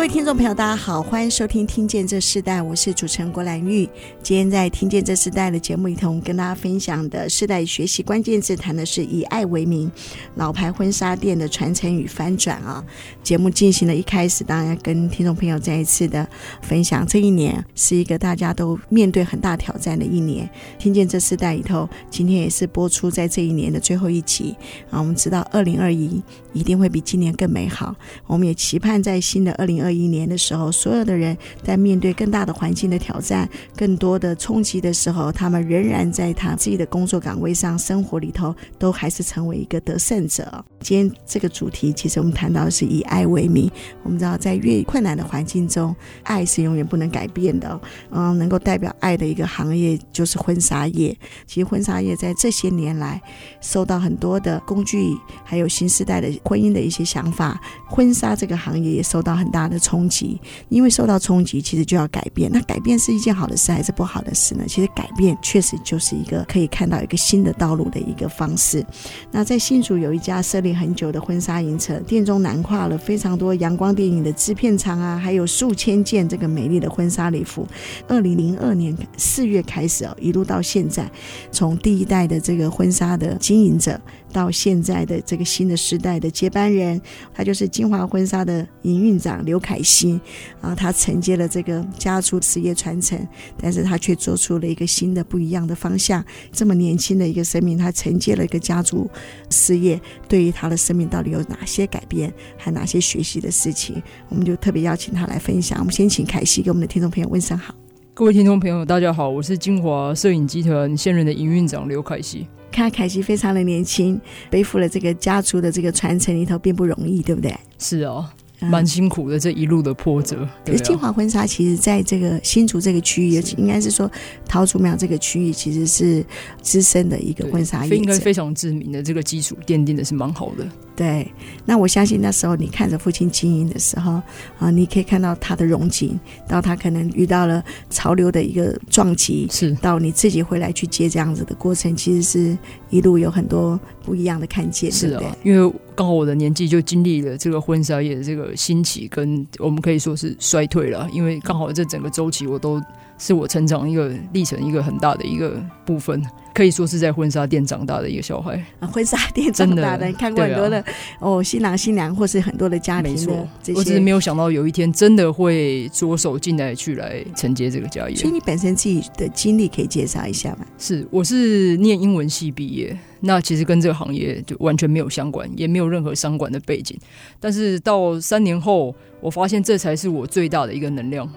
各位听众朋友，大家好，欢迎收听《听见这世代》，我是主持人郭兰玉。今天在《听见这世代》的节目里头，我们跟大家分享的世代学习关键字，谈的是以爱为名，老牌婚纱店的传承与翻转啊。节目进行了一开始，当然跟听众朋友再一次的分享，这一年是一个大家都面对很大挑战的一年。听见这世代里头，今天也是播出在这一年的最后一集啊。我们知道，二零二一一定会比今年更美好。我们也期盼在新的二零二。一年的时候，所有的人在面对更大的环境的挑战、更多的冲击的时候，他们仍然在他自己的工作岗位上、生活里头，都还是成为一个得胜者。今天这个主题，其实我们谈到的是以爱为名。我们知道，在越困难的环境中，爱是永远不能改变的。嗯，能够代表爱的一个行业就是婚纱业。其实婚纱业在这些年来，受到很多的工具，还有新时代的婚姻的一些想法，婚纱这个行业也受到很大的。冲击，因为受到冲击，其实就要改变。那改变是一件好的事还是不好的事呢？其实改变确实就是一个可以看到一个新的道路的一个方式。那在新竹有一家设立很久的婚纱影城，店中囊括了非常多阳光电影的制片厂啊，还有数千件这个美丽的婚纱礼服。二零零二年四月开始哦，一路到现在，从第一代的这个婚纱的经营者。到现在的这个新的时代的接班人，他就是金华婚纱的营运长刘凯西啊，他承接了这个家族事业传承，但是他却做出了一个新的不一样的方向。这么年轻的一个生命，他承接了一个家族事业，对于他的生命到底有哪些改变，还哪些学习的事情，我们就特别邀请他来分享。我们先请凯西给我们的听众朋友问声好。各位听众朋友，大家好，我是金华摄影集团现任的营运长刘凯西。看凯西非常的年轻，背负了这个家族的这个传承里头并不容易，对不对？是哦。蛮辛苦的，这一路的波折。可是金华婚纱其实在这个新竹这个区域，尤其应该是说桃竹苗这个区域，其实是资深的一个婚纱业，应该非常知名的这个基础奠定的是蛮好的。对，那我相信那时候你看着父亲经营的时候啊，你可以看到他的荣景，到他可能遇到了潮流的一个撞击，是到你自己回来去接这样子的过程，其实是一路有很多不一样的看见，是啊，因为。刚好我的年纪就经历了这个婚纱业的这个兴起，跟我们可以说是衰退了。因为刚好这整个周期，我都是我成长一个历程一个很大的一个部分，可以说是在婚纱店长大的一个小孩。啊，婚纱店长大的，看过很多的、啊、哦，新郎新娘或是很多的家庭的这些，我只是没有想到有一天真的会着手进来去来承接这个家业。所以你本身自己的经历可以介绍一下吗？是，我是念英文系毕业。那其实跟这个行业就完全没有相关，也没有任何相关的背景。但是到三年后，我发现这才是我最大的一个能量，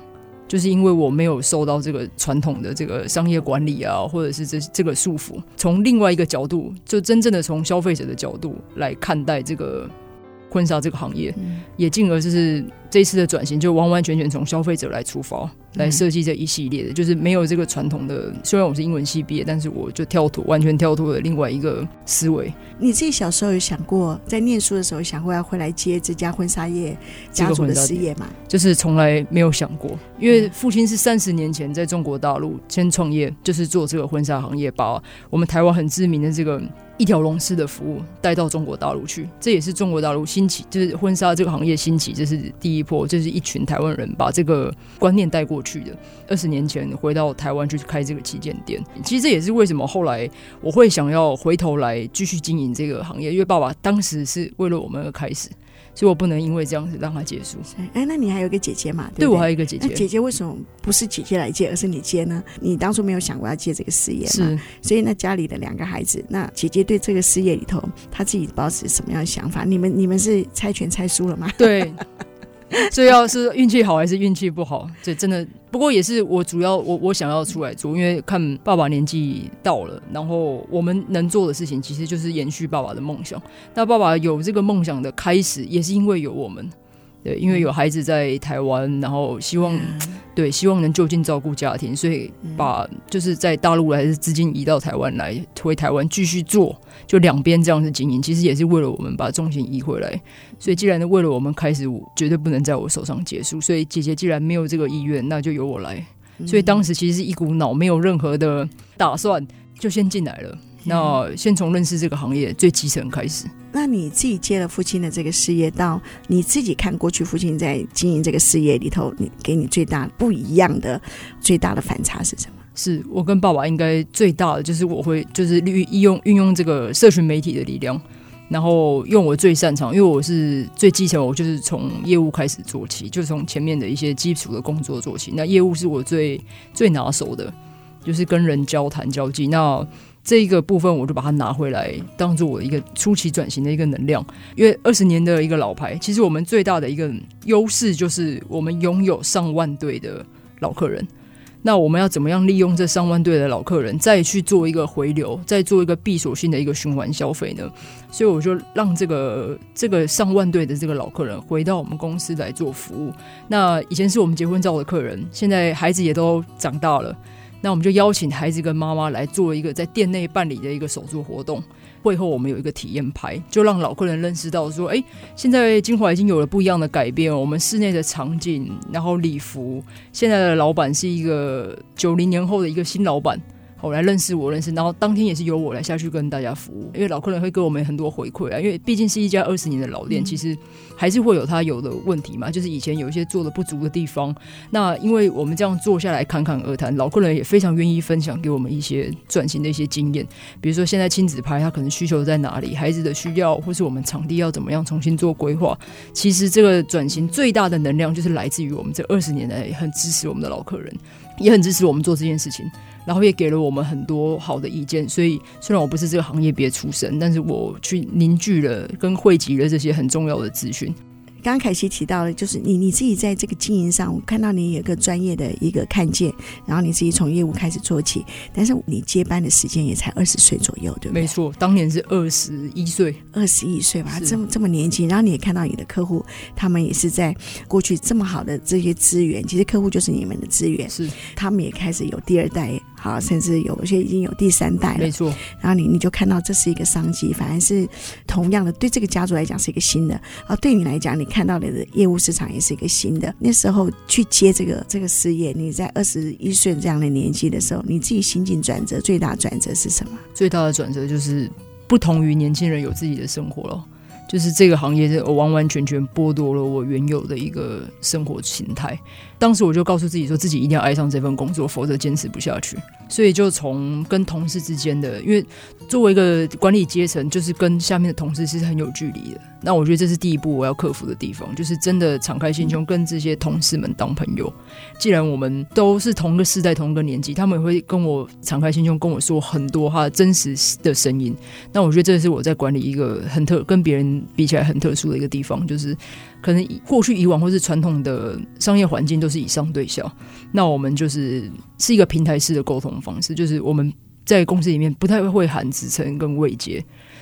就是因为我没有受到这个传统的这个商业管理啊，或者是这这个束缚，从另外一个角度，就真正的从消费者的角度来看待这个婚纱这个行业，也进而就是。这一次的转型就完完全全从消费者来出发，来设计这一系列的，嗯、就是没有这个传统的。虽然我是英文系毕业，但是我就跳脱，完全跳脱了另外一个思维。你自己小时候有想过，在念书的时候想过要回来接这家婚纱业家族的事业吗？就是从来没有想过，因为父亲是三十年前在中国大陆先创业，就是做这个婚纱行业，把我们台湾很知名的这个一条龙式的服务带到中国大陆去。这也是中国大陆兴起，就是婚纱这个行业兴起，这是第一。就是一群台湾人把这个观念带过去的。二十年前回到台湾去开这个旗舰店，其实这也是为什么后来我会想要回头来继续经营这个行业，因为爸爸当时是为了我们而开始。所以我不能因为这样子让他结束。哎，那你还有一个姐姐嘛？对，对，对，我还有一个姐姐。姐姐为什么不是姐姐来接，而是你接呢？你当初没有想过要接这个事业吗？是。所以那家里的两个孩子，那姐姐对这个事业里头，她自己保持什么样的想法？你们你们是猜拳猜输了吗？对。所以要是运气好还是运气不好，这真的。不过也是我主要我我想要出来做，因为看爸爸年纪到了，然后我们能做的事情其实就是延续爸爸的梦想。那爸爸有这个梦想的开始，也是因为有我们，对，因为有孩子在台湾，然后希望对，希望能就近照顾家庭，所以把就是在大陆还是资金移到台湾来，回台湾继续做，就两边这样子经营，其实也是为了我们把重心移回来。所以既然为了我们开始，我绝对不能在我手上结束。所以姐姐既然没有这个意愿，那就由我来。所以当时其实是一股脑，没有任何的打算，就先进来了。那先从认识这个行业最基层开始。那你自己接了父亲的这个事业，到你自己看过去父亲在经营这个事业里头，你给你最大不一样的、最大的反差是什么？是我跟爸爸应该最大的就是我会就是利用运用这个社群媒体的力量，然后用我最擅长，因为我是最基层，我就是从业务开始做起，就从前面的一些基础的工作做起。那业务是我最最拿手的，就是跟人交谈交际。那这一个部分，我就把它拿回来，当做我的一个初期转型的一个能量。因为二十年的一个老牌，其实我们最大的一个优势就是我们拥有上万对的老客人。那我们要怎么样利用这上万对的老客人，再去做一个回流，再做一个闭锁性的一个循环消费呢？所以我就让这个这个上万对的这个老客人回到我们公司来做服务。那以前是我们结婚照的客人，现在孩子也都长大了。那我们就邀请孩子跟妈妈来做一个在店内办理的一个手作活动，会后我们有一个体验拍，就让老客人认识到说，哎，现在金华已经有了不一样的改变，我们室内的场景，然后礼服，现在的老板是一个九零年后的一个新老板。我来认识我认识，然后当天也是由我来下去跟大家服务，因为老客人会给我们很多回馈啊，因为毕竟是一家二十年的老店，其实还是会有他有的问题嘛，就是以前有一些做的不足的地方。那因为我们这样坐下来侃侃而谈，老客人也非常愿意分享给我们一些转型的一些经验，比如说现在亲子拍他可能需求在哪里，孩子的需要，或是我们场地要怎么样重新做规划。其实这个转型最大的能量就是来自于我们这二十年来很支持我们的老客人，也很支持我们做这件事情。然后也给了我们很多好的意见，所以虽然我不是这个行业别出身，但是我去凝聚了跟汇集了这些很重要的资讯。刚刚凯西提到了，就是你你自己在这个经营上，我看到你有个专业的一个看见，然后你自己从业务开始做起，但是你接班的时间也才二十岁左右，对不对？没错，当年是二十一岁，二十一岁吧，这么这么年轻，然后你也看到你的客户，他们也是在过去这么好的这些资源，其实客户就是你们的资源，是他们也开始有第二代。好，甚至有些已经有第三代了，没错。然后你你就看到这是一个商机，反而是同样的，对这个家族来讲是一个新的，啊，对你来讲，你看到你的业务市场也是一个新的。那时候去接这个这个事业，你在二十一岁这样的年纪的时候，你自己心境转折最大转折是什么？最大的转折就是不同于年轻人有自己的生活了。就是这个行业是完完全全剥夺了我原有的一个生活形态。当时我就告诉自己说，自己一定要爱上这份工作，否则坚持不下去。所以就从跟同事之间的，因为作为一个管理阶层，就是跟下面的同事是很有距离的。那我觉得这是第一步我要克服的地方，就是真的敞开心胸跟这些同事们当朋友。既然我们都是同个世代、同一个年纪，他们也会跟我敞开心胸跟我说很多他真实的声音。那我觉得这是我在管理一个很特跟别人比起来很特殊的一个地方，就是可能过去以往或是传统的商业环境都是以上对下，那我们就是是一个平台式的沟通方式，就是我们在公司里面不太会喊职称跟位阶。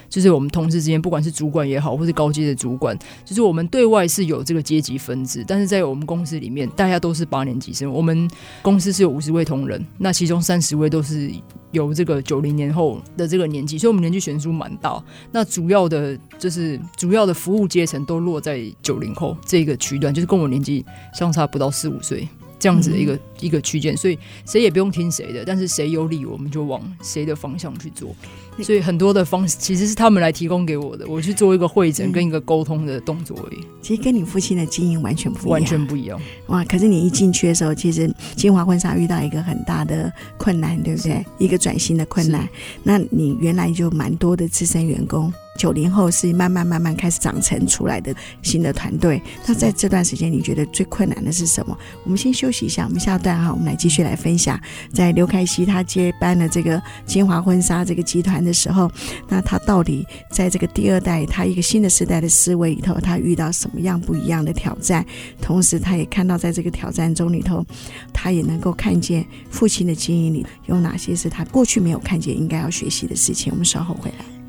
就是我们同事之间，不管是主管也好，或是高阶的主管，就是我们对外是有这个阶级分制，但是在我们公司里面，大家都是八年级生。我们公司是有五十位同仁，那其中三十位都是有这个九零年后的这个年纪，所以我们年纪悬殊蛮大。那主要的，就是主要的服务阶层都落在九零后这个区段，就是跟我年纪相差不到四五岁这样子的一个、嗯、一个区间，所以谁也不用听谁的，但是谁有理，我们就往谁的方向去做。所以很多的方式其实是他们来提供给我的，我去做一个会诊跟一个沟通的动作而已。其实跟你父亲的经营完全不一样，完全不一样。哇！可是你一进去的时候，其实金华婚纱遇到一个很大的困难，对不对？一个转型的困难。那你原来就蛮多的资深员工。九零后是慢慢慢慢开始长成出来的新的团队。那在这段时间，你觉得最困难的是什么？我们先休息一下，我们下段哈，我们来继续来分享。在刘凯熙他接班的这个金华婚纱这个集团的时候，那他到底在这个第二代，他一个新的时代的思维里头，他遇到什么样不一样的挑战？同时，他也看到在这个挑战中里头，他也能够看见父亲的经营里有哪些是他过去没有看见，应该要学习的事情。我们稍后回来。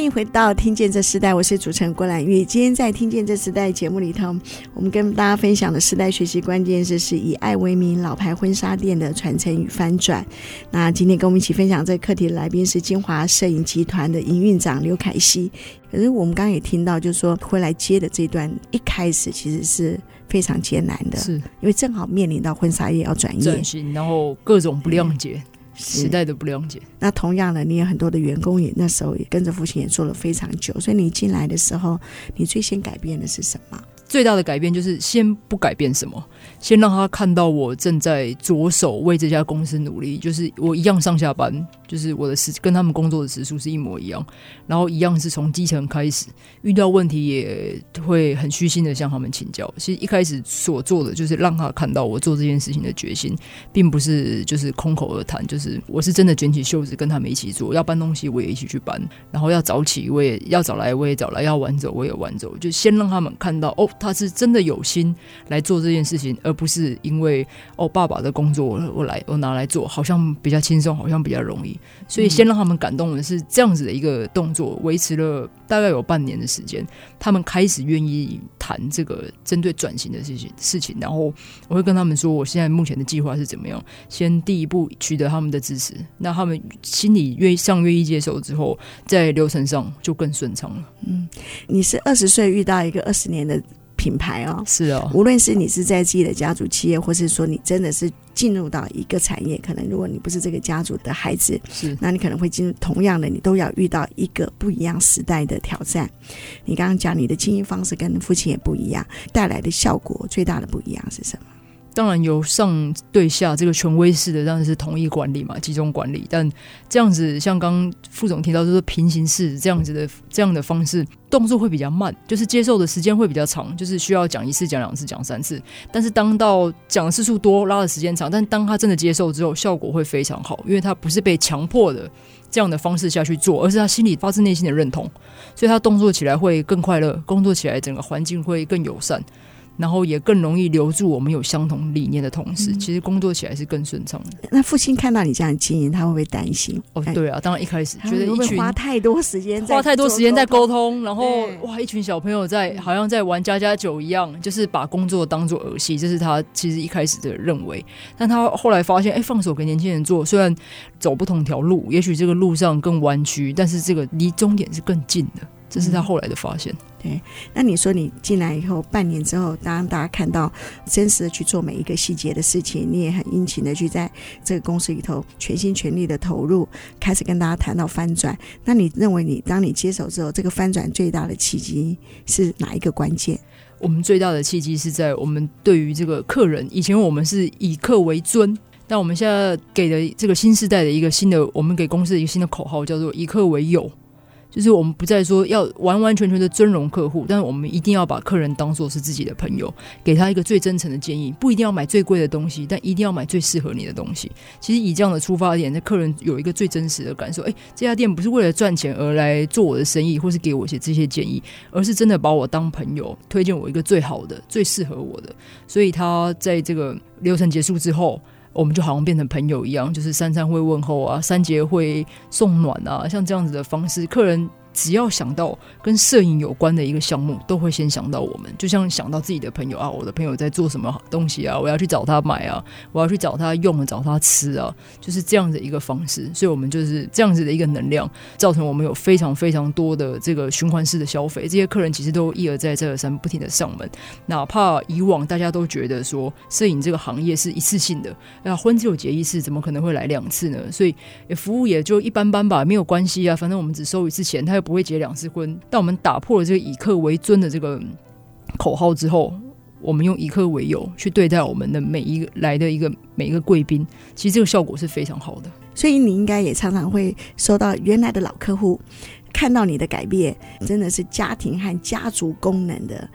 欢迎回到《听见这时代》，我是主持人郭兰玉。今天在《听见这时代》节目里头，我们跟大家分享的时代学习关键字是以爱为名，老牌婚纱店的传承与翻转。那今天跟我们一起分享这个课题的来宾是京华摄影集团的营运长刘凯西。可是我们刚刚也听到，就是说回来接的这段一开始其实是非常艰难的，是因为正好面临到婚纱业要转业，然后各种不谅解。时代的不谅解，那同样的，你有很多的员工也那时候也跟着父亲也做了非常久，所以你进来的时候，你最先改变的是什么？最大的改变就是先不改变什么。先让他看到我正在着手为这家公司努力，就是我一样上下班，就是我的时跟他们工作的时数是一模一样，然后一样是从基层开始，遇到问题也会很虚心的向他们请教。其实一开始所做的就是让他看到我做这件事情的决心，并不是就是空口而谈，就是我是真的卷起袖子跟他们一起做，要搬东西我也一起去搬，然后要早起我也要早来我也早来，要晚走我也晚走，就先让他们看到哦，他是真的有心来做这件事情。而不是因为哦，爸爸的工作我来我拿来做，好像比较轻松，好像比较容易，所以先让他们感动的是这样子的一个动作，维持了大概有半年的时间，他们开始愿意谈这个针对转型的事情事情，然后我会跟他们说，我现在目前的计划是怎么样，先第一步取得他们的支持，那他们心里愿意上愿意接受之后，在流程上就更顺畅了。嗯，你是二十岁遇到一个二十年的。品牌哦，是哦，无论是你是在自己的家族企业，或是说你真的是进入到一个产业，可能如果你不是这个家族的孩子，是，那你可能会进入同样的，你都要遇到一个不一样时代的挑战。你刚刚讲你的经营方式跟父亲也不一样，带来的效果最大的不一样是什么？当然由上对下这个权威式的，当然是统一管理嘛，集中管理。但这样子，像刚副总提到，就是平行式这样子的这样的方式，动作会比较慢，就是接受的时间会比较长，就是需要讲一次、讲两次、讲三次。但是当到讲的次数多，拉的时间长，但当他真的接受之后，效果会非常好，因为他不是被强迫的这样的方式下去做，而是他心里发自内心的认同，所以他动作起来会更快乐，工作起来整个环境会更友善。然后也更容易留住我们有相同理念的同事，嗯、其实工作起来是更顺畅的。那父亲看到你这样经营，他会不会担心？哦，对啊，当然一开始觉得一群花太多时间，花太多时间在沟通，然后哇，一群小朋友在好像在玩家家酒一样，就是把工作当做儿戏，这是他其实一开始的认为。但他后来发现，哎，放手给年轻人做，虽然走不同条路，也许这个路上更弯曲，但是这个离终点是更近的。这是他后来的发现。对，那你说你进来以后半年之后，当大家看到真实的去做每一个细节的事情，你也很殷勤的去在这个公司里头全心全力的投入，开始跟大家谈到翻转。那你认为你当你接手之后，这个翻转最大的契机是哪一个关键？我们最大的契机是在我们对于这个客人，以前我们是以客为尊，但我们现在给的这个新时代的一个新的，我们给公司的一个新的口号叫做以客为友。就是我们不再说要完完全全的尊荣客户，但是我们一定要把客人当做是自己的朋友，给他一个最真诚的建议。不一定要买最贵的东西，但一定要买最适合你的东西。其实以这样的出发点，那客人有一个最真实的感受：哎，这家店不是为了赚钱而来做我的生意，或是给我一些这些建议，而是真的把我当朋友，推荐我一个最好的、最适合我的。所以他在这个流程结束之后。我们就好像变成朋友一样，就是三餐会问候啊，三节会送暖啊，像这样子的方式，客人。只要想到跟摄影有关的一个项目，都会先想到我们。就像想到自己的朋友啊，我的朋友在做什么东西啊，我要去找他买啊，我要去找他用啊，找他吃啊，就是这样的一个方式。所以，我们就是这样子的一个能量，造成我们有非常非常多的这个循环式的消费。这些客人其实都一而再、再而三不停的上门。哪怕以往大家都觉得说，摄影这个行业是一次性的，那婚只有结一次，怎么可能会来两次呢？所以，服务也就一般般吧，没有关系啊，反正我们只收一次钱，他又不会结两次婚，但我们打破了这个以客为尊的这个口号之后，我们用以客为友去对待我们的每一个来的一个每一个贵宾，其实这个效果是非常好的。所以你应该也常常会收到原来的老客户看到你的改变，真的是家庭和家族功能的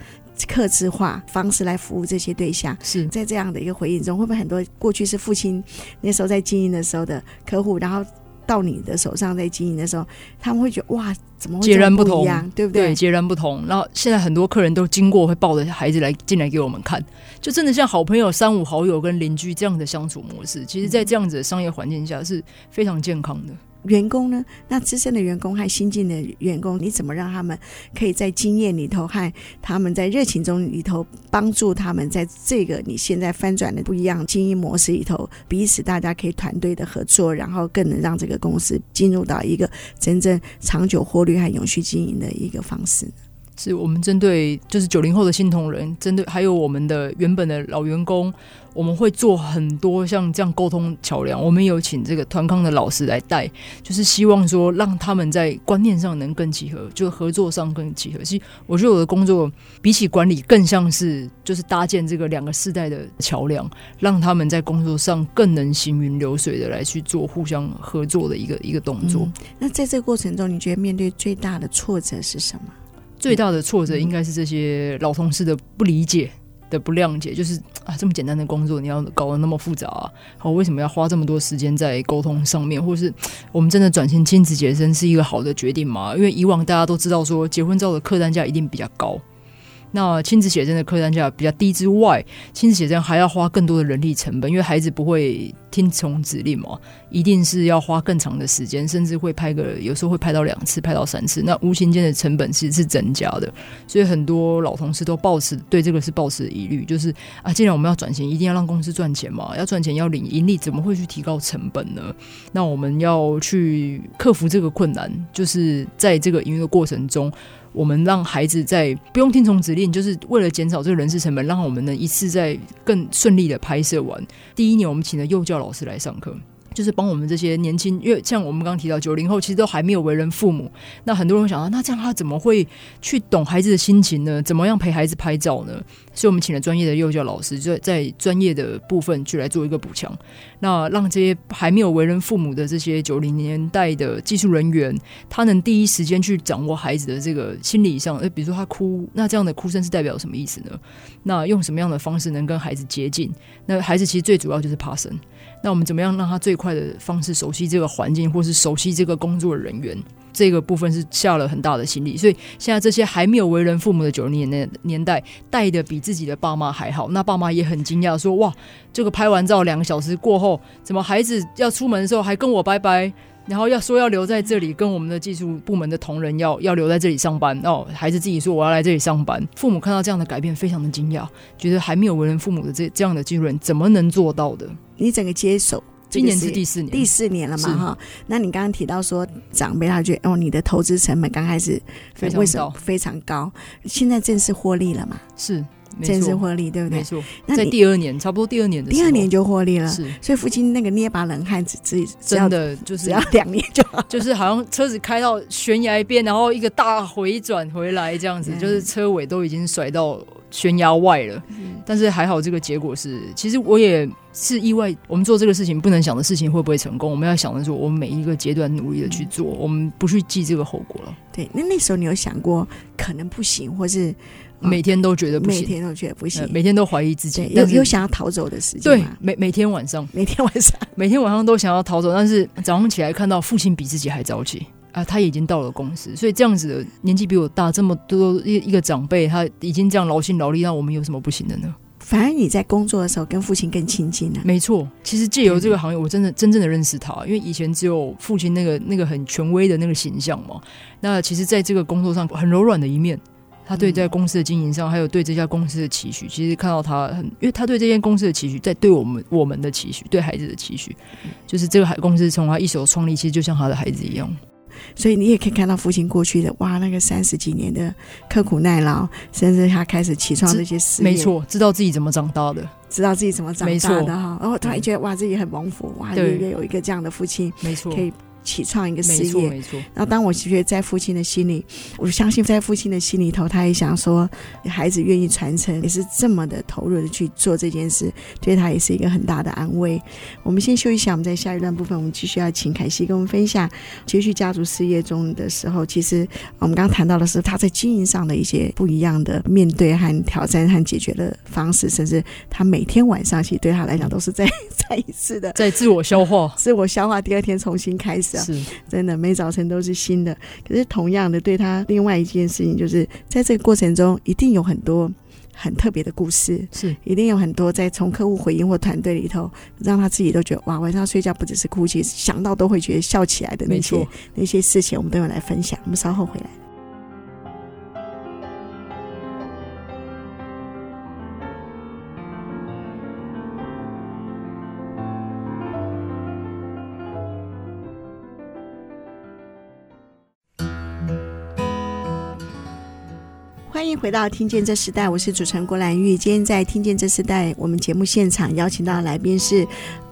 克制化方式来服务这些对象。是在这样的一个回应中，会不会很多过去是父亲那时候在经营的时候的客户，然后？到你的手上在经营的时候，他们会觉得哇，怎么截然不同，对不对？对，截然不同。然后现在很多客人都经过会抱着孩子来进来给我们看，就真的像好朋友、三五好友跟邻居这样的相处模式。其实，在这样子的商业环境下是非常健康的。员工呢？那资深的员工和新进的员工，你怎么让他们可以在经验里头和他们在热情中里头帮助他们在这个你现在翻转的不一样经营模式里头，彼此大家可以团队的合作，然后更能让这个公司进入到一个真正长久获利和永续经营的一个方式。是我们针对就是九零后的新同仁，针对还有我们的原本的老员工，我们会做很多像这样沟通桥梁。我们有请这个团康的老师来带，就是希望说让他们在观念上能更契合，就合作上更契合。其实我觉得我的工作比起管理，更像是就是搭建这个两个世代的桥梁，让他们在工作上更能行云流水的来去做互相合作的一个一个动作。那在这个过程中，你觉得面对最大的挫折是什么？最大的挫折应该是这些老同事的不理解的不谅解，就是啊，这么简单的工作你要搞得那么复杂啊，好，为什么要花这么多时间在沟通上面？或是我们真的转型亲子结婚是一个好的决定吗？因为以往大家都知道说结婚照的客单价一定比较高。那亲子写真的客单价比较低之外，亲子写真还要花更多的人力成本，因为孩子不会听从指令嘛，一定是要花更长的时间，甚至会拍个有时候会拍到两次、拍到三次，那无形间的成本其实是增加的。所以很多老同事都抱持对这个是抱持疑虑，就是啊，既然我们要转型，一定要让公司赚钱嘛，要赚钱要领盈利，怎么会去提高成本呢？那我们要去克服这个困难，就是在这个营运的过程中。我们让孩子在不用听从指令，就是为了减少这个人事成本，让我们能一次在更顺利的拍摄完。第一年，我们请了幼教老师来上课。就是帮我们这些年轻，因为像我们刚刚提到九零后，其实都还没有为人父母。那很多人会想到，那这样他怎么会去懂孩子的心情呢？怎么样陪孩子拍照呢？所以我们请了专业的幼教老师，就在专业的部分去来做一个补强。那让这些还没有为人父母的这些九零年代的技术人员，他能第一时间去掌握孩子的这个心理上，呃，比如说他哭，那这样的哭声是代表什么意思呢？那用什么样的方式能跟孩子接近？那孩子其实最主要就是怕生。那我们怎么样让他最快的方式熟悉这个环境，或是熟悉这个工作人员？这个部分是下了很大的心力。所以现在这些还没有为人父母的九零年年代，带的比自己的爸妈还好。那爸妈也很惊讶，说：“哇，这个拍完照两个小时过后，怎么孩子要出门的时候还跟我拜拜？”然后要说要留在这里，跟我们的技术部门的同仁要要留在这里上班哦。孩子自己说我要来这里上班，父母看到这样的改变，非常的惊讶，觉得还没有为人父母的这这样的技术人怎么能做到的？你整个接手，今年是第四年，第四年了嘛哈。那你刚刚提到说长辈他觉得哦，你的投资成本刚开始非常高，非常高，现在正式获利了嘛？是。正式获利，对不对？没错，在第二年，差不多第二年的时候，第二年就获利了。是，所以父亲那个捏把冷汗，只只真的就是只要两年就好，就是好像车子开到悬崖边，然后一个大回转回来这样子，就是车尾都已经甩到悬崖外了。但是还好，这个结果是，其实我也是意外。我们做这个事情，不能想的事情会不会成功，我们要想的是，我们每一个阶段努力的去做，我们不去记这个后果了。对，那那时候你有想过可能不行，或是？每天都觉得不行，每天都觉得不行，每天都怀疑自己，有有想要逃走的时间。对，每每天晚上，每天晚上，每天晚上都想要逃走，但是早上起来看到父亲比自己还早起啊，他已经到了公司，所以这样子的年纪比我大这么多一一个长辈，他已经这样劳心劳力，那我们有什么不行的呢？反而你在工作的时候跟父亲更亲近了。没错，其实借由这个行业，我真的真正的认识他，因为以前只有父亲那个那个很权威的那个形象嘛。那其实在这个工作上很柔软的一面。他对在公司的经营上，还有对这家公司的期许，其实看到他很，因为他对这间公司的期许，在对我们我们的期许，对孩子的期许，就是这个海公司从他一手创立，其实就像他的孩子一样。所以你也可以看到父亲过去的哇，那个三十几年的刻苦耐劳，甚至他开始起创这些事业，没错，知道自己怎么长大的，知道自己怎么长大的哈。然后突然觉得哇，自己很蒙福，哇，对，有一个这样的父亲，没错，可以。起创一个事业，没错，没错。然后当我觉得在父亲的心里，我相信在父亲的心里头，他也想说，孩子愿意传承，也是这么的投入的去做这件事，对他也是一个很大的安慰。我们先休息一下，我们在下一段部分，我们继续要请凯西跟我们分享，接续家族事业中的时候，其实我们刚刚谈到的是他在经营上的一些不一样的面对和挑战和解决的方式，甚至他每天晚上其实对他来讲都是在再一次的在自我消化，自我消化，第二天重新开始。是，真的每早晨都是新的。可是同样的，对他另外一件事情，就是在这个过程中，一定有很多很特别的故事，是，一定有很多在从客户回应或团队里头，让他自己都觉得哇，晚上睡觉不只是哭泣，想到都会觉得笑起来的那些那些事情，我们都有来分享。我们稍后回来。欢迎回到《听见这时代》，我是主持人郭兰玉。今天在《听见这时代》，我们节目现场邀请到来宾是。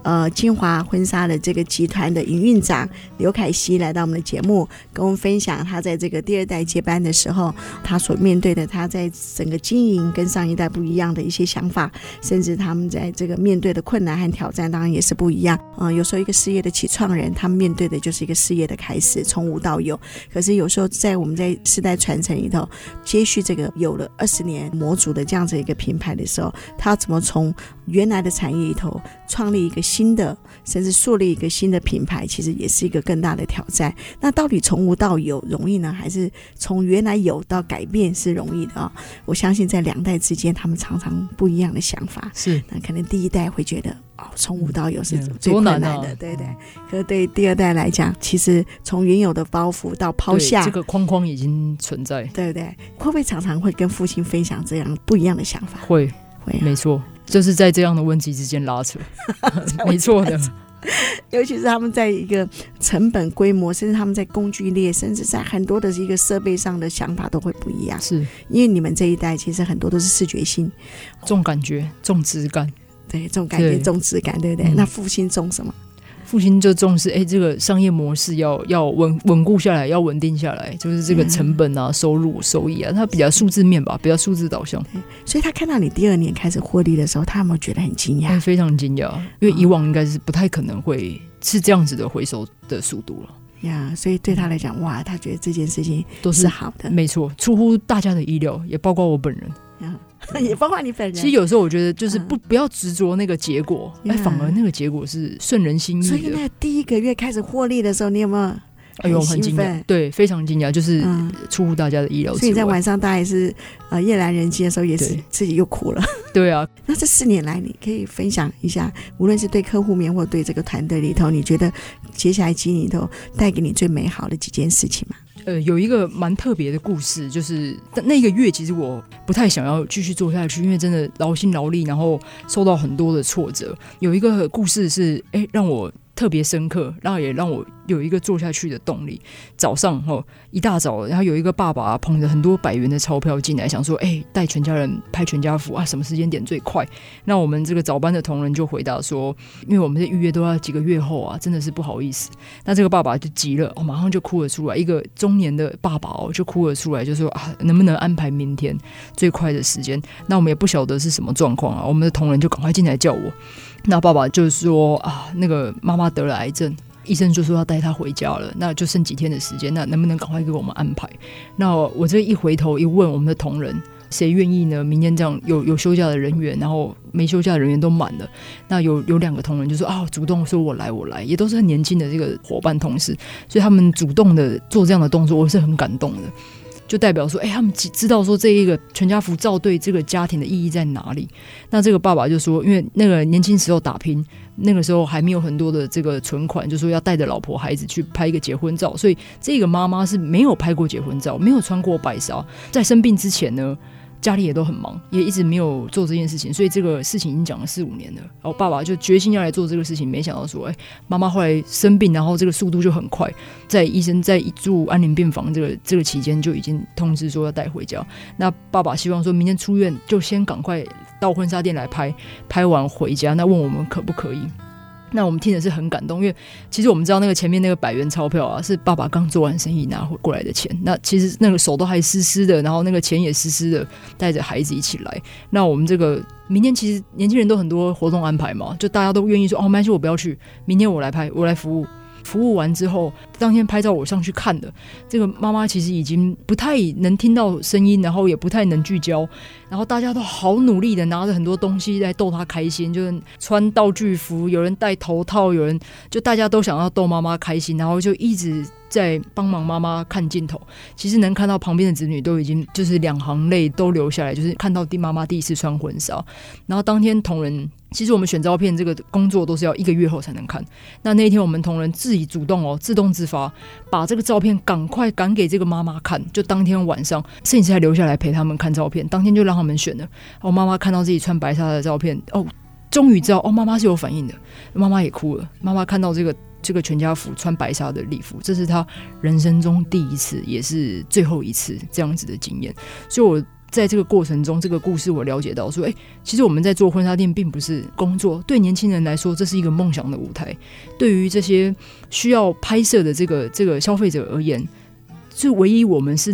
呃，金华婚纱的这个集团的营运长刘凯西来到我们的节目，跟我们分享他在这个第二代接班的时候，他所面对的他在整个经营跟上一代不一样的一些想法，甚至他们在这个面对的困难和挑战，当然也是不一样。嗯、有时候一个事业的起创人，他们面对的就是一个事业的开始，从无到有。可是有时候在我们在世代传承里头，接续这个有了二十年模组的这样子一个品牌的时候，他怎么从原来的产业里头创立一个新的，甚至树立一个新的品牌，其实也是一个更大的挑战。那到底从无到有容易呢，还是从原来有到改变是容易的啊？我相信在两代之间，他们常常不一样的想法。是，那可能第一代会觉得哦，从无到有是最困难的，对对。可是对第二代来讲，其实从原有的包袱到抛下这个框框已经存在，对不对？会不会常常会跟父亲分享这样不一样的想法？会，会、啊，没错。就是在这样的问题之间拉扯，没错的。尤其是他们在一个成本规模，甚至他们在工具列，甚至在很多的一个设备上的想法都会不一样。是因为你们这一代其实很多都是视觉性，重感觉、重质感，对，重感觉、重质感，对不对？嗯、那父亲重什么？父亲就重视，哎、欸，这个商业模式要要稳稳固下来，要稳定下来，就是这个成本啊、嗯、收入、收益啊，他比较数字面吧，比较数字导向。所以他看到你第二年开始获利的时候，他有没有觉得很惊讶？非常惊讶，因为以往应该是不太可能会是这样子的回收的速度了。呀，所以对他来讲，哇，他觉得这件事情都是好的，没错，出乎大家的意料，也包括我本人。也包括你本人。其实有时候我觉得，就是不不要执着那个结果，哎，反而那个结果是顺人心意的。所以那第一个月开始获利的时候，你有没有？哎呦，很惊讶，对，非常惊讶，就是出乎大家的意料。所以在晚上大概是呃夜阑人静的时候，也是自己又哭了。对啊，那这四年来，你可以分享一下，无论是对客户面或对这个团队里头，你觉得接下来几年里头带给你最美好的几件事情吗？呃，有一个蛮特别的故事，就是那个月，其实我不太想要继续做下去，因为真的劳心劳力，然后受到很多的挫折。有一个故事是，哎，让我。特别深刻，然后也让我有一个做下去的动力。早上哦，一大早，然后有一个爸爸捧着很多百元的钞票进来，想说：“哎，带全家人拍全家福啊，什么时间点最快？”那我们这个早班的同仁就回答说：“因为我们的预约都要几个月后啊，真的是不好意思。”那这个爸爸就急了，哦，马上就哭了出来。一个中年的爸爸哦，就哭了出来，就说：“啊，能不能安排明天最快的时间？”那我们也不晓得是什么状况啊，我们的同仁就赶快进来叫我。那爸爸就说啊，那个妈妈得了癌症，医生就说要带她回家了，那就剩几天的时间，那能不能赶快给我们安排？那我这一回头一问，我们的同仁谁愿意呢？明天这样有有休假的人员，然后没休假的人员都满了，那有有两个同仁就说啊，主动说我来我来，也都是很年轻的这个伙伴同事，所以他们主动的做这样的动作，我是很感动的。就代表说，哎、他们知道说这一个全家福照对这个家庭的意义在哪里？那这个爸爸就说，因为那个年轻时候打拼，那个时候还没有很多的这个存款，就说要带着老婆孩子去拍一个结婚照，所以这个妈妈是没有拍过结婚照，没有穿过白纱，在生病之前呢。家里也都很忙，也一直没有做这件事情，所以这个事情已经讲了四五年了。然后爸爸就决心要来做这个事情，没想到说，哎，妈妈后来生病，然后这个速度就很快，在医生在住安宁病房这个这个期间就已经通知说要带回家。那爸爸希望说明天出院就先赶快到婚纱店来拍，拍完回家，那问我们可不可以。那我们听的是很感动，因为其实我们知道那个前面那个百元钞票啊，是爸爸刚做完生意拿回过来的钱。那其实那个手都还湿湿的，然后那个钱也湿湿的，带着孩子一起来。那我们这个明天其实年轻人都很多活动安排嘛，就大家都愿意说哦，没关系，我不要去，明天我来拍，我来服务。服务完之后，当天拍照我上去看的，这个妈妈其实已经不太能听到声音，然后也不太能聚焦，然后大家都好努力的拿着很多东西在逗她开心，就是穿道具服，有人戴头套，有人就大家都想要逗妈妈开心，然后就一直在帮忙妈妈看镜头。其实能看到旁边的子女都已经就是两行泪都流下来，就是看到第妈妈第一次穿婚纱，然后当天同仁。其实我们选照片这个工作都是要一个月后才能看。那那天我们同仁自己主动哦，自动自发把这个照片赶快赶给这个妈妈看。就当天晚上，摄影师还留下来陪他们看照片。当天就让他们选了。哦，妈妈看到自己穿白纱的照片，哦，终于知道哦，妈妈是有反应的。妈妈也哭了。妈妈看到这个这个全家福穿白纱的礼服，这是她人生中第一次，也是最后一次这样子的经验。所以，我。在这个过程中，这个故事我了解到说，哎，其实我们在做婚纱店并不是工作，对年轻人来说，这是一个梦想的舞台。对于这些需要拍摄的这个这个消费者而言，是唯一我们是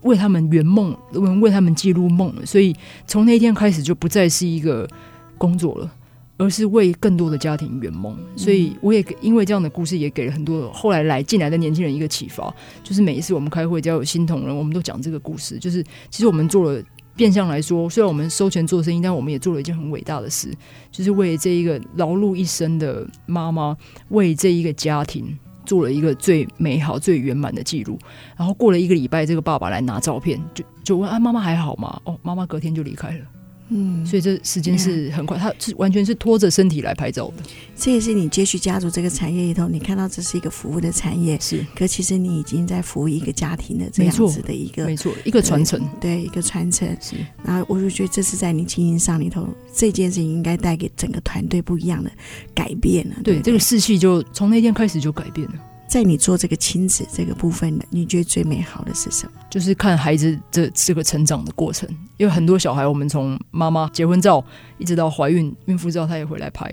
为他们圆梦，我们为他们记录梦。所以从那一天开始，就不再是一个工作了。而是为更多的家庭圆梦，所以我也给因为这样的故事，也给了很多后来来进来的年轻人一个启发，就是每一次我们开会，只要有新同仁，我们都讲这个故事。就是其实我们做了，变相来说，虽然我们收钱做生意，但我们也做了一件很伟大的事，就是为这一个劳碌一生的妈妈，为这一个家庭做了一个最美好、最圆满的记录。然后过了一个礼拜，这个爸爸来拿照片，就就问啊，妈妈还好吗？哦，妈妈隔天就离开了。嗯，所以这时间是很快，他是完全是拖着身体来拍照的。这也是你接续家族这个产业里头，你看到这是一个服务的产业，是。可其实你已经在服务一个家庭的这样子的一个，没错，一个传承，对，一个传承。是。然后我就觉得这是在你经营上里头，这件事情应该带给整个团队不一样的改变了。对，对，这个士气就从那天开始就改变了。在你做这个亲子这个部分的，你觉得最美好的是什么？就是看孩子这这个成长的过程。因为很多小孩，我们从妈妈结婚照一直到怀孕、孕妇照，他也回来拍；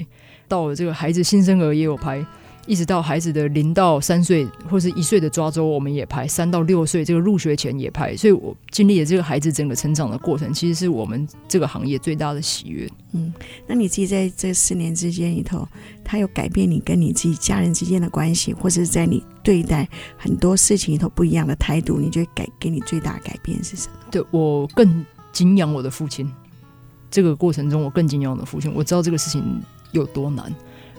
到了这个孩子新生儿也有拍。一直到孩子的零到三岁或是一岁的抓周，我们也拍；三到六岁这个入学前也拍。所以我经历了这个孩子整个成长的过程，其实是我们这个行业最大的喜悦。嗯，那你自己在这四年之间里头，他有改变你跟你自己家人之间的关系，或者是在你对待很多事情里头不一样的态度，你觉得改给你最大的改变是什么？对，我更敬仰我的父亲。这个过程中，我更敬仰我的父亲。我知道这个事情有多难。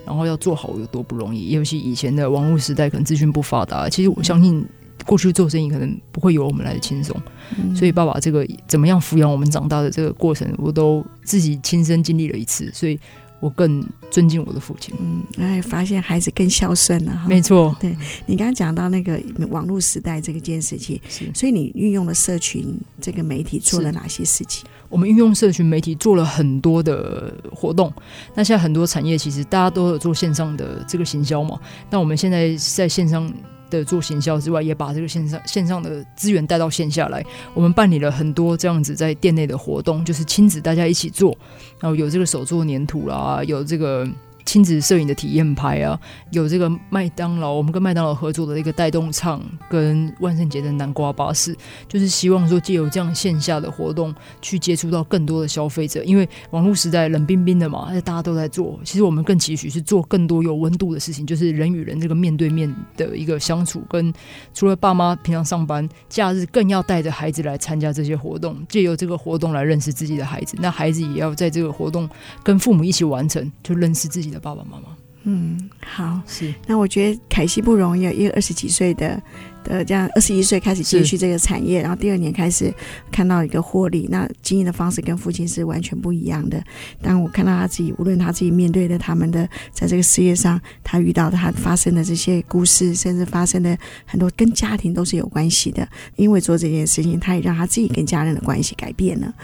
然后要做好有多不容易，尤其以前的网络时代，可能资讯不发达。其实我相信，过去做生意可能不会有我们来的轻松。嗯、所以爸爸这个怎么样抚养我们长大的这个过程，我都自己亲身经历了一次。所以。我更尊敬我的父亲，嗯，然后发现孩子更孝顺了哈，没错。对，你刚刚讲到那个网络时代这个件事情，是，所以你运用了社群这个媒体做了哪些事情？我们运用社群媒体做了很多的活动。那现在很多产业其实大家都有做线上的这个行销嘛，那我们现在在线上。的做行销之外，也把这个线上线上的资源带到线下来。我们办理了很多这样子在店内的活动，就是亲子大家一起做，然后有这个手作粘土啦，有这个。亲子摄影的体验拍啊，有这个麦当劳，我们跟麦当劳合作的一个带动唱，跟万圣节的南瓜巴士，就是希望说借由这样线下的活动，去接触到更多的消费者。因为网络时代冷冰冰的嘛，而且大家都在做，其实我们更期许是做更多有温度的事情，就是人与人这个面对面的一个相处。跟除了爸妈平常上班，假日更要带着孩子来参加这些活动，借由这个活动来认识自己的孩子。那孩子也要在这个活动跟父母一起完成，就认识自己的。爸爸妈妈，嗯，好，是。那我觉得凯西不容易，一个二十几岁的。呃，这样二十一岁开始接续这个产业，然后第二年开始看到一个获利，那经营的方式跟父亲是完全不一样的。当我看到他自己，无论他自己面对的他们的在这个事业上，他遇到他发生的这些故事，甚至发生的很多跟家庭都是有关系的。因为做这件事情，他也让他自己跟家人的关系改变了。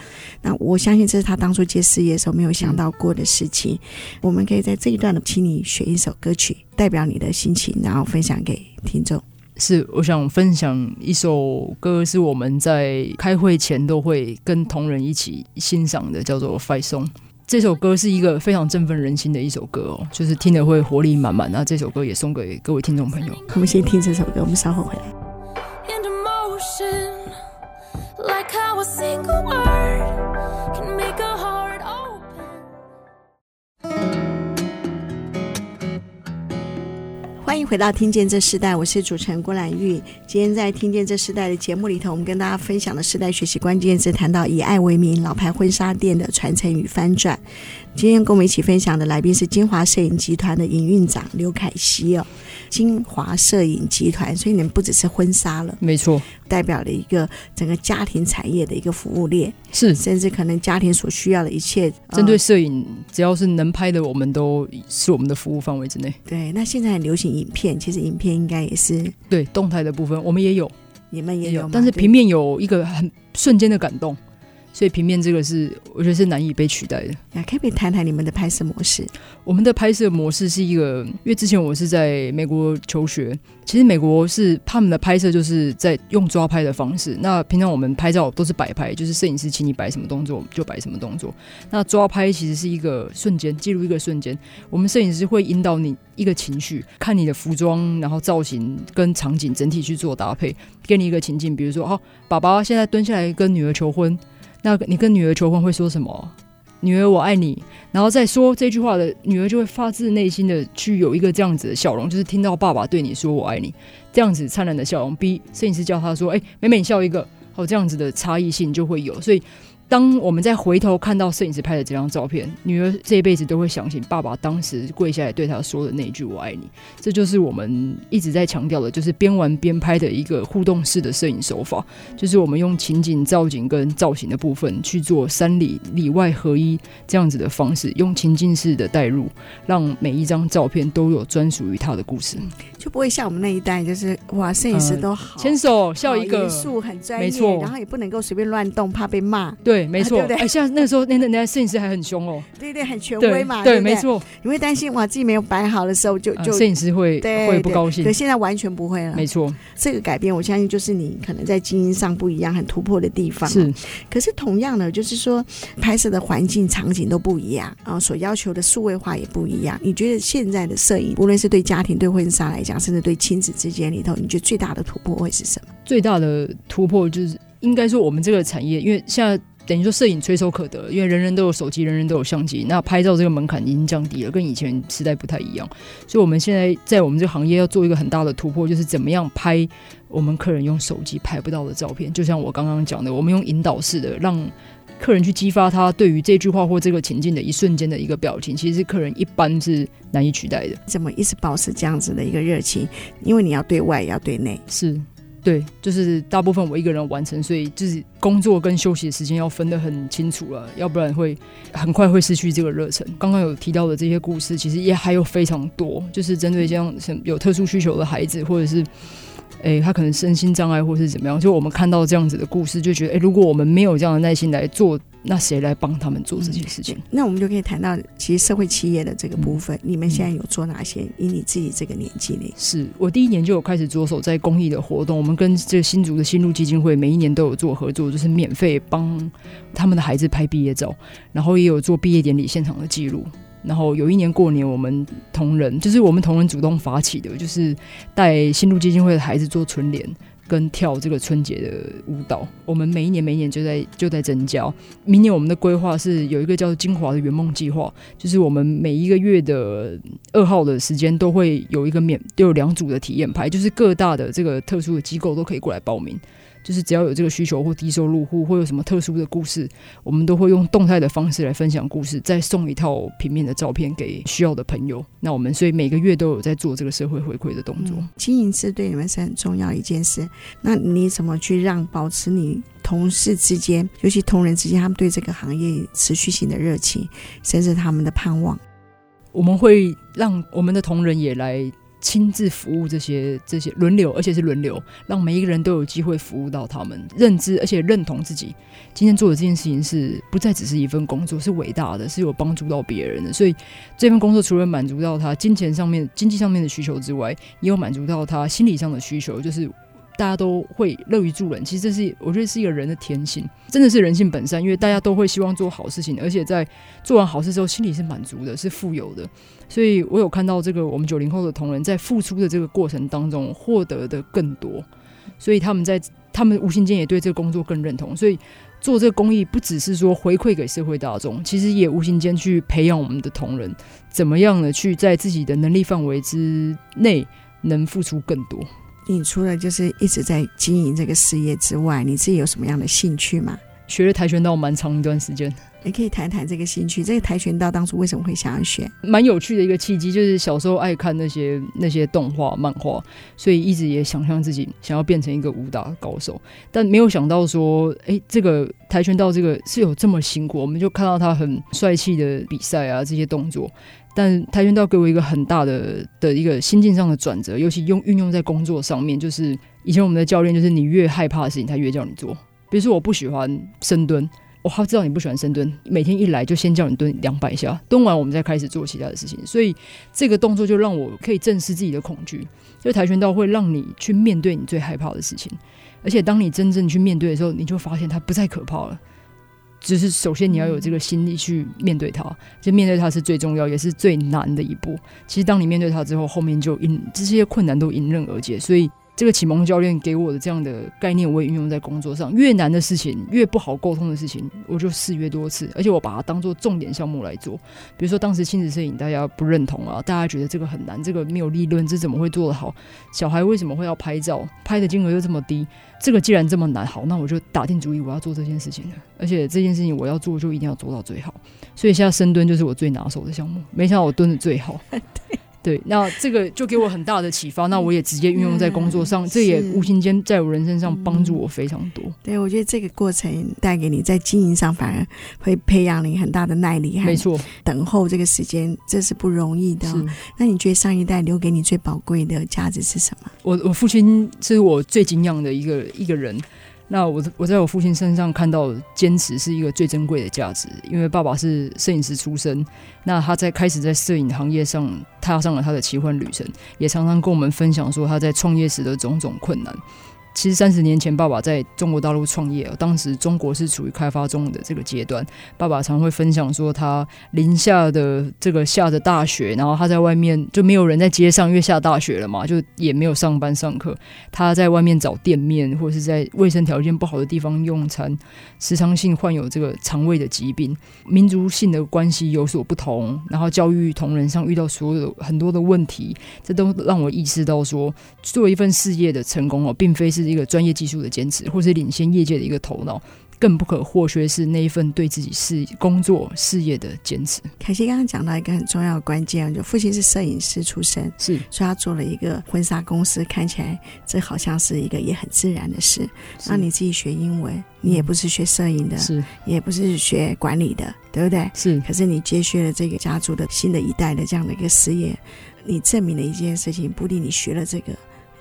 那我相信这是他当初接事业的时候没有想到过的事情。我们可以在这一段的，请你选一首歌曲，代表你的心情，然后分享给听众。是，我想分享一首歌，是我们在开会前都会跟同仁一起欣赏的，叫做《Fight Song》。这首歌是一个非常振奋人心的一首歌哦，就是听了会活力满满。那这首歌也送给各位听众朋友。我们先听这首歌，我们稍后回来。欢迎回到《听见这时代》，我是主持人郭兰玉。今天在《听见这时代》的节目里头，我们跟大家分享的时代学习关键字，谈到以爱为名老牌婚纱店的传承与翻转。今天跟我们一起分享的来宾是金华摄影集团的营运长刘凯西哦。金华摄影集团，所以你们不只是婚纱了，没错，代表了一个整个家庭产业的一个服务链，是，甚至可能家庭所需要的一切，针对摄影，只要是能拍的，我们都是我们的服务范围之内。对，那现在很流行影片，其实影片应该也是对动态的部分，我们也有，你们也有，也有，但是平面有一个很瞬间的感动。所以平面这个是我觉得是难以被取代的。那可以谈谈你们的拍摄模式？我们的拍摄模式是一个，因为之前我是在美国求学，其实美国是他们的拍摄就是在用抓拍的方式。那平常我们拍照都是摆拍，就是摄影师请你摆什么动作就摆什么动作。那抓拍其实是一个瞬间，记录一个瞬间。我们摄影师会引导你一个情绪，看你的服装，然后造型跟场景整体去做搭配，给你一个情境，比如说，哦，爸爸现在蹲下来跟女儿求婚。那你跟女儿求婚会说什么？女儿我爱你，然后再说这句话的女儿就会发自内心的去有一个这样子的笑容，就是听到爸爸对你说我爱你这样子灿烂的笑容。B 摄影师叫他说：“哎、欸，美美你笑一个。”好，这样子的差异性就会有，所以。当我们再回头看到摄影师拍的这张照片，女儿这一辈子都会想起爸爸当时跪下来对她说的那一句“我爱你”。这就是我们一直在强调的，就是边玩边拍的一个互动式的摄影手法。就是我们用情景、造景跟造型的部分去做三里里外合一这样子的方式，用情境式的带入，让每一张照片都有专属于他的故事，就不会像我们那一代，就是哇，摄影师都好牵手笑一个，严肃很专业，没错，然后也不能够随便乱动，怕被骂。对。没错，哎、啊，像那个时候，那那那摄影师还很凶哦，对对，很权威嘛，对，对对没错。你会担心哇，自己没有摆好的时候就，就就摄影师会对会不高兴。对，现在完全不会了，没错。这个改变，我相信就是你可能在经营上不一样，很突破的地方。是，可是同样的，就是说拍摄的环境场景都不一样啊，所要求的数位化也不一样。你觉得现在的摄影，无论是对家庭、对婚纱来讲，甚至对亲子之间里头，你觉得最大的突破会是什么？最大的突破就是应该说我们这个产业，因为现在。等于说，摄影垂手可得，因为人人都有手机，人人都有相机。那拍照这个门槛已经降低了，跟以前时代不太一样。所以，我们现在在我们这个行业要做一个很大的突破，就是怎么样拍我们客人用手机拍不到的照片。就像我刚刚讲的，我们用引导式的，让客人去激发他对于这句话或这个情境的一瞬间的一个表情，其实客人一般是难以取代的。怎么一直保持这样子的一个热情？因为你要对外，也要对内，是。对，就是大部分我一个人完成，所以就是工作跟休息的时间要分得很清楚了，要不然会很快会失去这个热忱。刚刚有提到的这些故事，其实也还有非常多，就是针对这样有特殊需求的孩子，或者是。诶，他可能身心障碍，或是怎么样？就我们看到这样子的故事，就觉得，诶，如果我们没有这样的耐心来做，那谁来帮他们做这件事情？嗯，那我们就可以谈到，其实社会企业的这个部分，嗯，你们现在有做哪些？以你自己这个年纪呢，是我第一年就有开始着手在公益的活动。我们跟这个新竹的新路基金会，每一年都有做合作，就是免费帮他们的孩子拍毕业照，然后也有做毕业典礼现场的记录。然后有一年过年，我们同仁就是我们同仁主动发起的，就是带新路基金会的孩子做春联跟跳这个春节的舞蹈。我们每一年每一年就在就在增加。明年我们的规划是有一个叫做“精华的圆梦计划”，就是我们每一个月的二号的时间都会有一个免，都有两组的体验牌，就是各大的这个特殊的机构都可以过来报名。就是只要有这个需求或低收入户或有什么特殊的故事，我们都会用动态的方式来分享故事，再送一套平面的照片给需要的朋友。那我们所以每个月都有在做这个社会回馈的动作。嗯，经营是对你们是很重要的一件事。那你怎么去让保持你同事之间，尤其同仁之间，他们对这个行业持续性的热情，甚至他们的盼望？我们会让我们的同仁也来。亲自服务这些这些轮流，而且是轮流，让每一个人都有机会服务到他们，认知而且认同自己今天做的这件事情是不再只是一份工作，是伟大的，是有帮助到别人的。所以这份工作除了满足到他金钱上面、经济上面的需求之外，也有满足到他心理上的需求，就是。大家都会乐于助人，其实这是我觉得是一个人的天性，真的是人性本善。因为大家都会希望做好事情，而且在做完好事之后，心里是满足的，是富有的。所以我有看到这个我们九零后的同仁在付出的这个过程当中获得的更多，所以他们在他们无形间也对这个工作更认同。所以做这个公益不只是说回馈给社会大众，其实也无形间去培养我们的同仁怎么样呢？去在自己的能力范围之内。能付出更多。你除了就是一直在经营这个事业之外，你自己有什么样的兴趣吗？学了跆拳道蛮长一段时间。你可以谈谈这个兴趣，这个跆拳道当初为什么会想要学？蛮有趣的一个契机，就是小时候爱看那些那些动画漫画，所以一直也想象自己想要变成一个武打高手，但没有想到说，哎，这个跆拳道这个是有这么辛苦。我们就看到他很帅气的比赛啊，这些动作，但跆拳道给我一个很大的的一个心境上的转折，尤其用运用在工作上面，就是以前我们的教练就是你越害怕的事情，他越叫你做，比如说我不喜欢深蹲。我、哦、他知道你不喜欢深蹲，每天一来就先叫你蹲两百下，蹲完我们再开始做其他的事情。所以这个动作就让我可以正视自己的恐惧。就跆拳道会让你去面对你最害怕的事情，而且当你真正去面对的时候，你就发现它不再可怕了。只是首先你要有这个心力去面对它，就面对它是最重要也是最难的一步。其实当你面对它之后，后面就迎这些困难都迎刃而解。所以。这个启蒙教练给我的这样的概念，我也运用在工作上。越难的事情，越不好沟通的事情，我就试越多次，而且我把它当做重点项目来做。比如说，当时亲子摄影大家不认同啊，大家觉得这个很难，这个没有利润，这怎么会做得好？小孩为什么会要拍照？拍的金额又这么低？这个既然这么难，好，那我就打定主意我要做这件事情了。而且这件事情我要做，就一定要做到最好。所以现在深蹲就是我最拿手的项目。没想到我蹲的最好。对。对，那这个就给我很大的启发，那我也直接运用在工作上，嗯、这也无形间在我人生上帮助我非常多。嗯、对，我觉得这个过程带给你在经营上反而会培养你很大的耐力，没错。等候这个时间，这是不容易的。是那你觉得上一代留给你最宝贵的价值是什么？我我父亲是我最敬仰的一个一个人。那我我在我父亲身上看到坚持是一个最珍贵的价值，因为爸爸是摄影师出身，那他在开始在摄影行业上踏上了他的奇幻旅程，也常常跟我们分享说他在创业时的种种困难。其实三十年前，爸爸在中国大陆创业，当时中国是处于开发中的这个阶段。爸爸常会分享说，他零下的这个下着大雪，然后他在外面就没有人在街上，因为下大雪了嘛，就也没有上班上课。他在外面找店面，或者是在卫生条件不好的地方用餐，时常性患有这个肠胃的疾病，民族性的关系有所不同，然后教育同仁上遇到所有的很多的问题，这都让我意识到说，做一份事业的成功哦，并非是。是一个专业技术的坚持，或是领先业界的一个头脑，更不可或缺是那一份对自己事工作事业的坚持。凯西刚刚讲到一个很重要的关键，就父亲是摄影师出身，是，所以他做了一个婚纱公司，看起来这好像是一个也很自然的事。那你自己学英文，你也不是学摄影的，是，也不是学管理的，对不对？是。可是你接续了这个家族的新的一代的这样的一个事业，你证明了一件事情，不定你学了这个。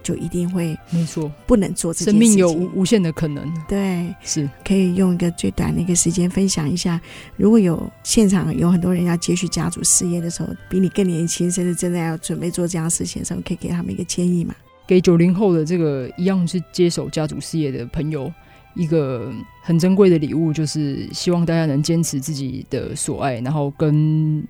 就一定会没错，不能做这件事情。生命有无无限的可能。对，是可以用一个最短的一个时间分享一下。如果有现场有很多人要接续家族事业的时候，比你更年轻，甚至正在要准备做这样的事情的时候，可以给他们一个建议嘛？给九零后的这个一样是接手家族事业的朋友，一个很珍贵的礼物，就是希望大家能坚持自己的所爱，然后跟。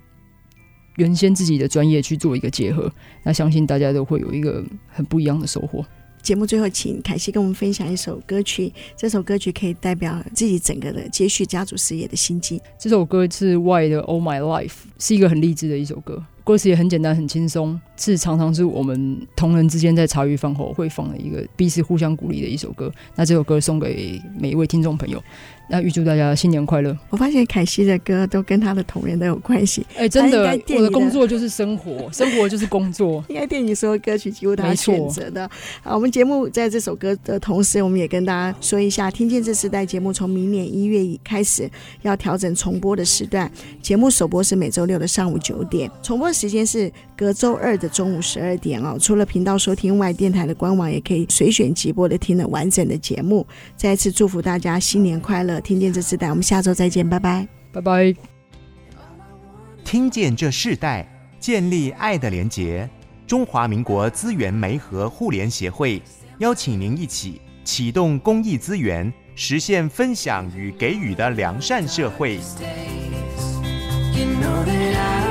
原先自己的专业去做一个结合，那相信大家都会有一个很不一样的收获。节目最后，请凯西跟我们分享一首歌曲，这首歌曲可以代表自己整个的接续家族事业的心境。这首歌是 Y 的《All My Life》，是一个很励志的一首歌，歌词也很简单、很轻松，是常常是我们同仁之间在茶余饭后会放的一个彼此互相鼓励的一首歌。那这首歌送给每一位听众朋友。那预祝大家新年快乐！我发现凯西的歌都跟他的同仁都有关系。哎、欸，真的，的我的工作就是生活，生活就是工作。应该电影所有歌曲几乎他选择的。好，我们节目在这首歌的同时，我们也跟大家说一下，听见这时代节目从明年一月一开始要调整重播的时段。节目首播是每周六的上午九点，重播时间是隔周二的中午十二点哦。除了频道收听外，电台的官网也可以随选即播的听了完整的节目。再一次祝福大家新年快乐！听见这世代，我们下周再见，拜拜，拜拜。听见这世代，建立爱的连结。中华民国资源媒和互联协会邀请您一起启动公益资源，实现分享与给予的良善社会。You know